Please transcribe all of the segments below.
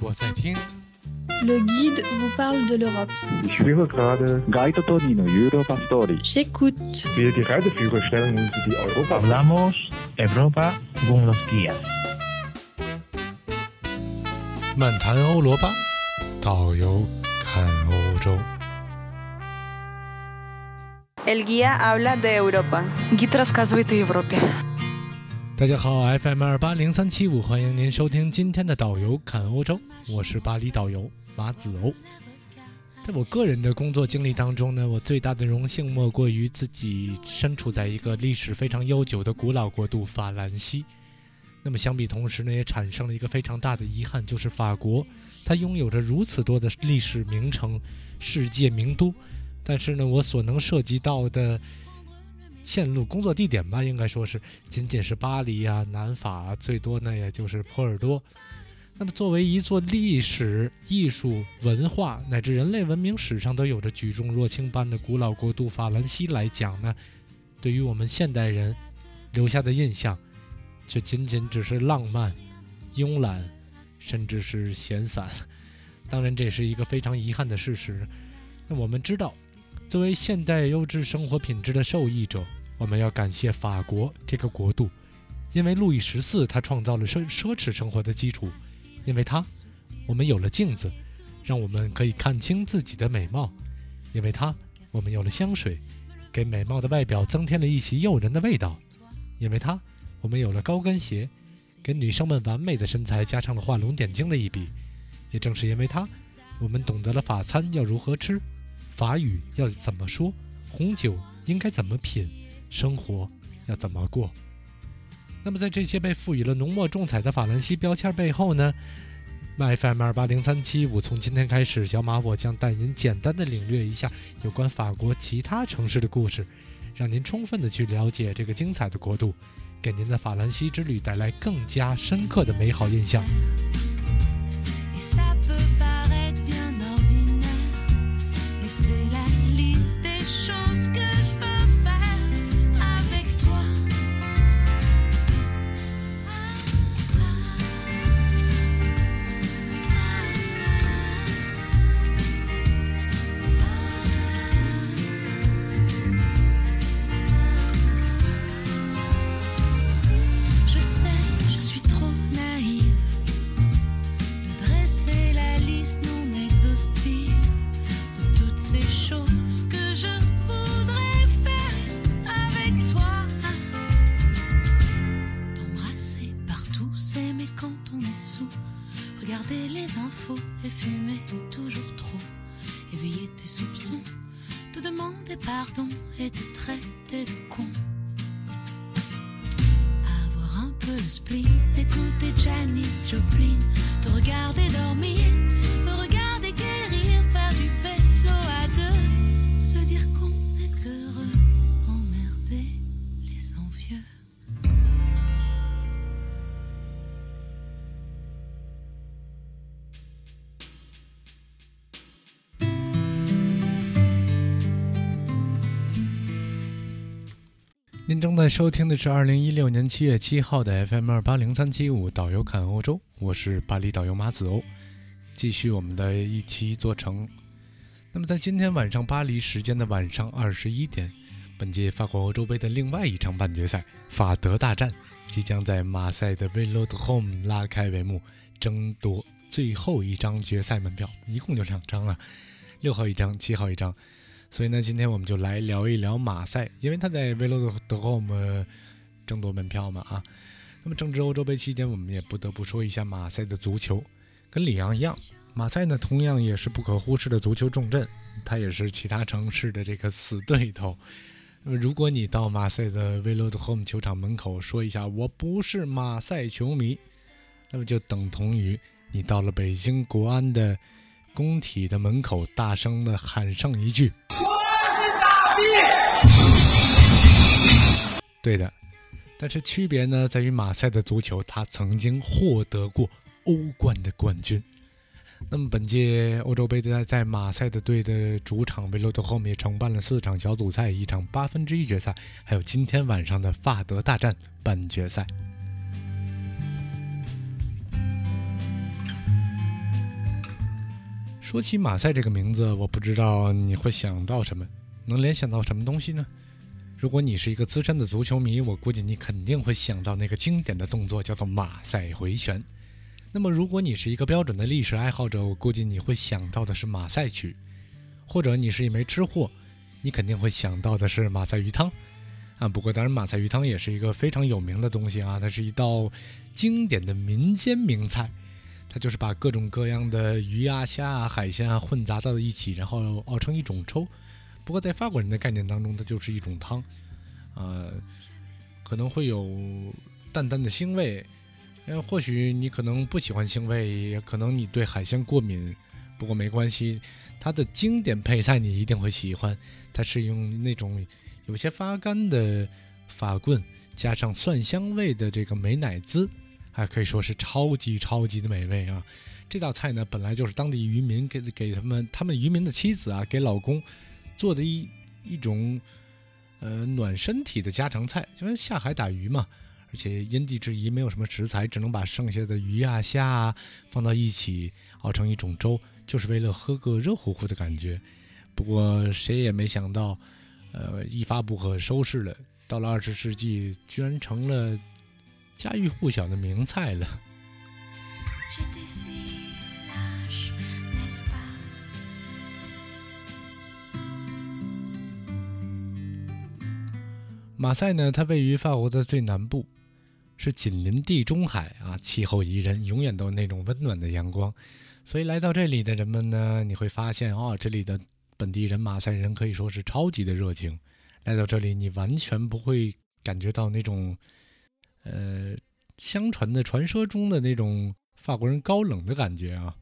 我在听。Le guide vous parle de l'Europe. Ich höre gerade Guido Tonino Europa Story. J'écoute. Wir die Reiseführer stellen uns die Europa. Hablamos Europa con los guías. 漫谈欧罗巴，导游看欧洲。El guía habla de Europa. Guido rascasuita Europa. 大家好，FM 二八零三七五，欢迎您收听今天的导游看欧洲，我是巴黎导游马子欧。在我个人的工作经历当中呢，我最大的荣幸莫过于自己身处在一个历史非常悠久的古老国度法兰西。那么相比同时呢，也产生了一个非常大的遗憾，就是法国，它拥有着如此多的历史名城、世界名都，但是呢，我所能涉及到的线路工作地点吧，应该说是仅仅是巴黎啊、南法啊，最多呢也就是波尔多。那么，作为一座历史、艺术、文化乃至人类文明史上都有着举重若轻般的古老国度法兰西来讲呢，对于我们现代人留下的印象，却仅仅只是浪漫、慵懒，甚至是闲散。当然，这也是一个非常遗憾的事实。那我们知道，作为现代优质生活品质的受益者，我们要感谢法国这个国度，因为路易十四他创造了奢奢侈生活的基础，因为他，我们有了镜子，让我们可以看清自己的美貌；因为他，我们有了香水，给美貌的外表增添了一袭诱人的味道；因为他，我们有了高跟鞋，给女生们完美的身材加上了画龙点睛的一笔；也正是因为他，我们懂得了法餐要如何吃。法语要怎么说？红酒应该怎么品？生活要怎么过？那么，在这些被赋予了浓墨重彩的法兰西标签背后呢？FM 二八零三七五，从今天开始，小马我将带您简单的领略一下有关法国其他城市的故事，让您充分的去了解这个精彩的国度，给您的法兰西之旅带来更加深刻的美好印象。Regarder les infos et fumer toujours trop, éveiller tes soupçons, te demander pardon et te traiter de con. Avoir un peu le spleen, écouter Janis Joplin, te regarder dormir, 您正在收听的是二零一六年七月七号的 FM 二八零三七五导游看欧洲，我是巴黎导游马子欧，继续我们的一期做程。那么在今天晚上巴黎时间的晚上二十一点，本届法国欧洲杯的另外一场半决赛法德大战即将在马赛的 Villodrome 拉开帷幕，争夺最后一张决赛门票，一共就两张了，六号一张，七号一张。所以呢，今天我们就来聊一聊马赛，因为他在 Velodrome 争夺门票嘛啊。那么正值欧洲杯期间，我们也不得不说一下马赛的足球，跟里昂一样，马赛呢同样也是不可忽视的足球重镇，它也是其他城市的这个死对头。那么如果你到马赛的 Velodrome 球场门口说一下我不是马赛球迷，那么就等同于你到了北京国安的工体的门口，大声的喊上一句。对的，但是区别呢，在于马赛的足球，它曾经获得过欧冠的冠军。那么本届欧洲杯在在马赛的队的主场维罗德后面承办了四场小组赛，一场八分之一决赛，还有今天晚上的法德大战半决赛。说起马赛这个名字，我不知道你会想到什么，能联想到什么东西呢？如果你是一个资深的足球迷，我估计你肯定会想到那个经典的动作，叫做马赛回旋。那么，如果你是一个标准的历史爱好者，我估计你会想到的是马赛曲；或者你是一枚吃货，你肯定会想到的是马赛鱼汤。啊，不过当然，马赛鱼汤也是一个非常有名的东西啊，它是一道经典的民间名菜。它就是把各种各样的鱼啊、虾啊、海鲜啊混杂到了一起，然后熬成一种粥。不过在法国人的概念当中，它就是一种汤，呃，可能会有淡淡的腥味。呃，或许你可能不喜欢腥味，也可能你对海鲜过敏。不过没关系，它的经典配菜你一定会喜欢。它是用那种有些发干的法棍，加上蒜香味的这个美乃滋。还可以说是超级超级的美味啊！这道菜呢，本来就是当地渔民给给他们他们渔民的妻子啊，给老公做的一一种呃暖身体的家常菜，因为下海打鱼嘛，而且因地制宜，没有什么食材，只能把剩下的鱼啊虾啊放到一起熬成一种粥，就是为了喝个热乎乎的感觉。不过谁也没想到，呃，一发不可收拾了，到了二十世纪，居然成了。家喻户晓的名菜了。马赛呢，它位于法国的最南部，是紧邻地中海啊，气候宜人，永远都有那种温暖的阳光。所以来到这里的人们呢，你会发现哦，这里的本地人马赛人可以说是超级的热情。来到这里，你完全不会感觉到那种。呃，相传的传说中的那种法国人高冷的感觉啊。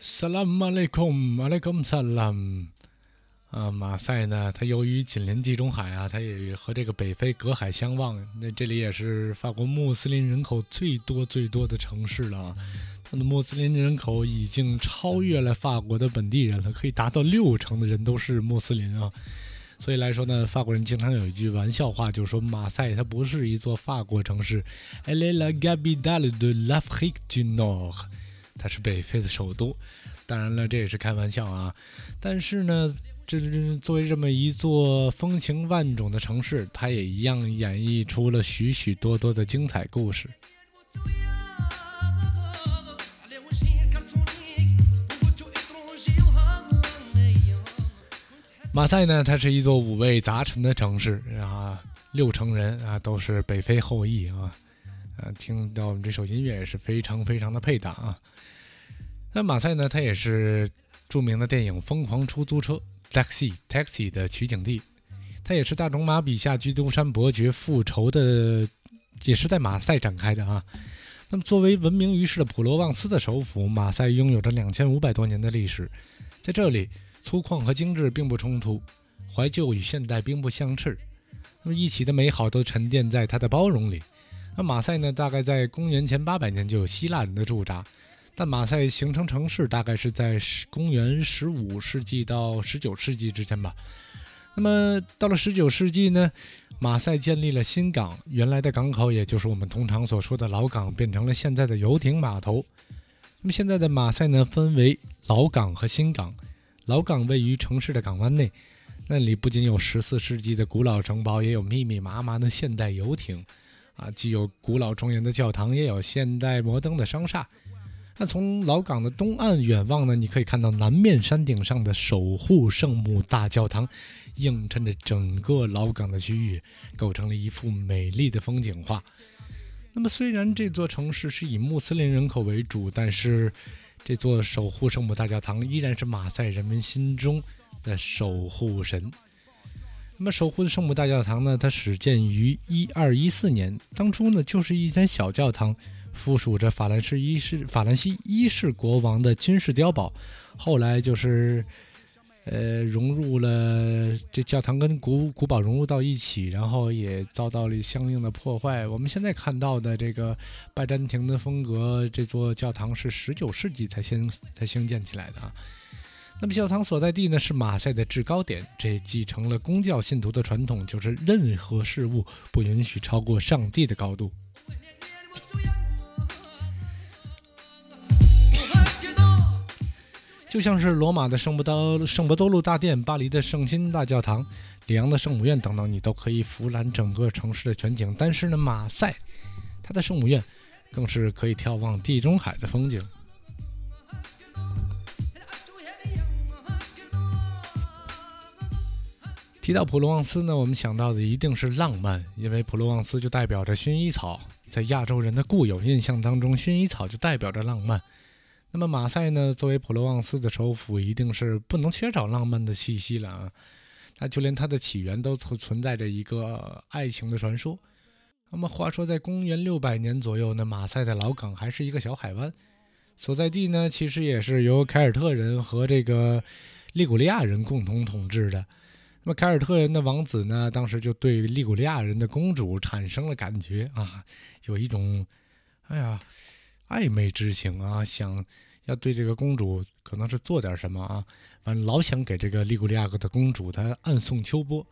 Salam alaikum，alaikum salam。啊，马赛呢，它由于紧邻地中海啊，它也和这个北非隔海相望。那这里也是法国穆斯林人口最多最多的城市了。它的穆斯林人口已经超越了法国的本地人了，可以达到六成的人都是穆斯林啊。所以来说呢，法国人经常有一句玩笑话，就是说马赛它不是一座法国城市它是北非的首都。当然了，这也是开玩笑啊。但是呢，这作为这么一座风情万种的城市，它也一样演绎出了许许多多的精彩故事。马赛呢，它是一座五味杂陈的城市啊，六成人啊都是北非后裔啊，呃，听到我们这首音乐也是非常非常的配搭啊。那马赛呢，它也是著名的电影《疯狂出租车》（Taxi Taxi） 的取景地，它也是大仲马笔下基督山伯爵复仇的，也是在马赛展开的啊。那么，作为闻名于世的普罗旺斯的首府，马赛拥有着两千五百多年的历史，在这里。粗犷和精致并不冲突，怀旧与现代并不相斥，那么一起的美好都沉淀在它的包容里。那马赛呢？大概在公元前八百年就有希腊人的驻扎，但马赛形成城市大概是在公元十五世纪到十九世纪之间吧。那么到了十九世纪呢，马赛建立了新港，原来的港口也就是我们通常所说的老港，变成了现在的游艇码头。那么现在的马赛呢，分为老港和新港。老港位于城市的港湾内，那里不仅有十四世纪的古老城堡，也有密密麻麻的现代游艇，啊，既有古老庄严的教堂，也有现代摩登的商厦。那从老港的东岸远望呢，你可以看到南面山顶上的守护圣母大教堂，映衬着整个老港的区域，构成了一幅美丽的风景画。那么，虽然这座城市是以穆斯林人口为主，但是。这座守护圣母大教堂依然是马赛人民心中的守护神。那么，守护圣母大教堂呢？它始建于一二一四年，当初呢就是一间小教堂，附属着法兰西一世法兰西一世国王的军事碉堡。后来就是。呃，融入了这教堂跟古古堡融入到一起，然后也遭到了相应的破坏。我们现在看到的这个拜占庭的风格，这座教堂是十九世纪才兴才兴建起来的啊。那么教堂所在地呢是马赛的制高点，这继承了公教信徒的传统，就是任何事物不允许超过上帝的高度。就像是罗马的圣伯多圣伯多禄大殿、巴黎的圣心大教堂、里昂的圣母院等等，你都可以俯览整个城市的全景。但是呢，马赛它的圣母院更是可以眺望地中海的风景。提到普罗旺斯呢，我们想到的一定是浪漫，因为普罗旺斯就代表着薰衣草，在亚洲人的固有印象当中，薰衣草就代表着浪漫。那么马赛呢，作为普罗旺斯的首府，一定是不能缺少浪漫的气息了啊！那就连它的起源都存存在着一个爱情的传说。那么话说，在公元六百年左右呢，马赛的老港还是一个小海湾，所在地呢，其实也是由凯尔特人和这个利古利亚人共同统治的。那么凯尔特人的王子呢，当时就对利古利亚人的公主产生了感觉啊，有一种，哎呀。暧昧之情啊，想要对这个公主可能是做点什么啊，反正老想给这个利古利亚的公主她暗送秋波，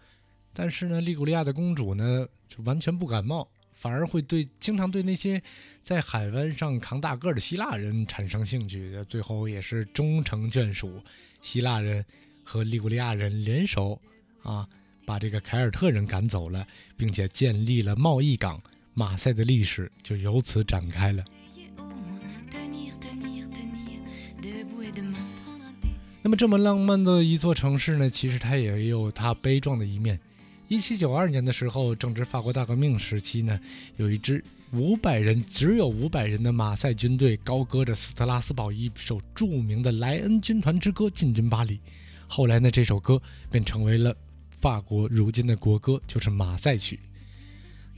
但是呢，利古利亚的公主呢就完全不感冒，反而会对经常对那些在海湾上扛大个的希腊人产生兴趣，最后也是终成眷属。希腊人和利古利亚人联手啊，把这个凯尔特人赶走了，并且建立了贸易港，马赛的历史就由此展开了。那么这么浪漫的一座城市呢，其实它也有它悲壮的一面。一七九二年的时候，正值法国大革命时期呢，有一支五百人，只有五百人的马赛军队，高歌着斯特拉斯堡一首著名的莱恩军团之歌进军巴黎。后来呢，这首歌便成为了法国如今的国歌，就是马赛曲。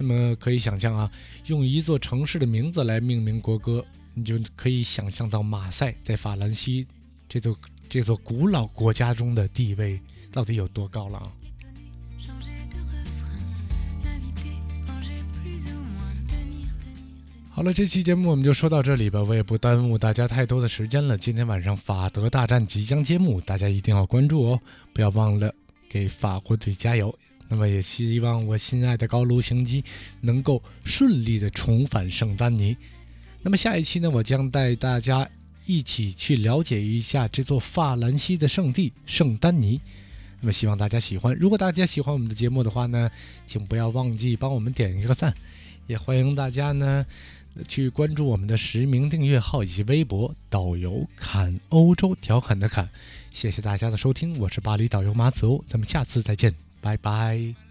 那么可以想象啊，用一座城市的名字来命名国歌，你就可以想象到马赛在法兰西这座。这座古老国家中的地位到底有多高了啊？好了，这期节目我们就说到这里吧，我也不耽误大家太多的时间了。今天晚上法德大战即将揭幕，大家一定要关注哦，不要忘了给法国队加油。那么也希望我心爱的高卢行机能够顺利的重返圣丹尼。那么下一期呢，我将带大家。一起去了解一下这座法兰西的圣地圣丹尼。那么希望大家喜欢。如果大家喜欢我们的节目的话呢，请不要忘记帮我们点一个赞。也欢迎大家呢去关注我们的实名订阅号以及微博“导游侃欧洲”，调侃的侃。谢谢大家的收听，我是巴黎导游马子欧，咱们下次再见，拜拜。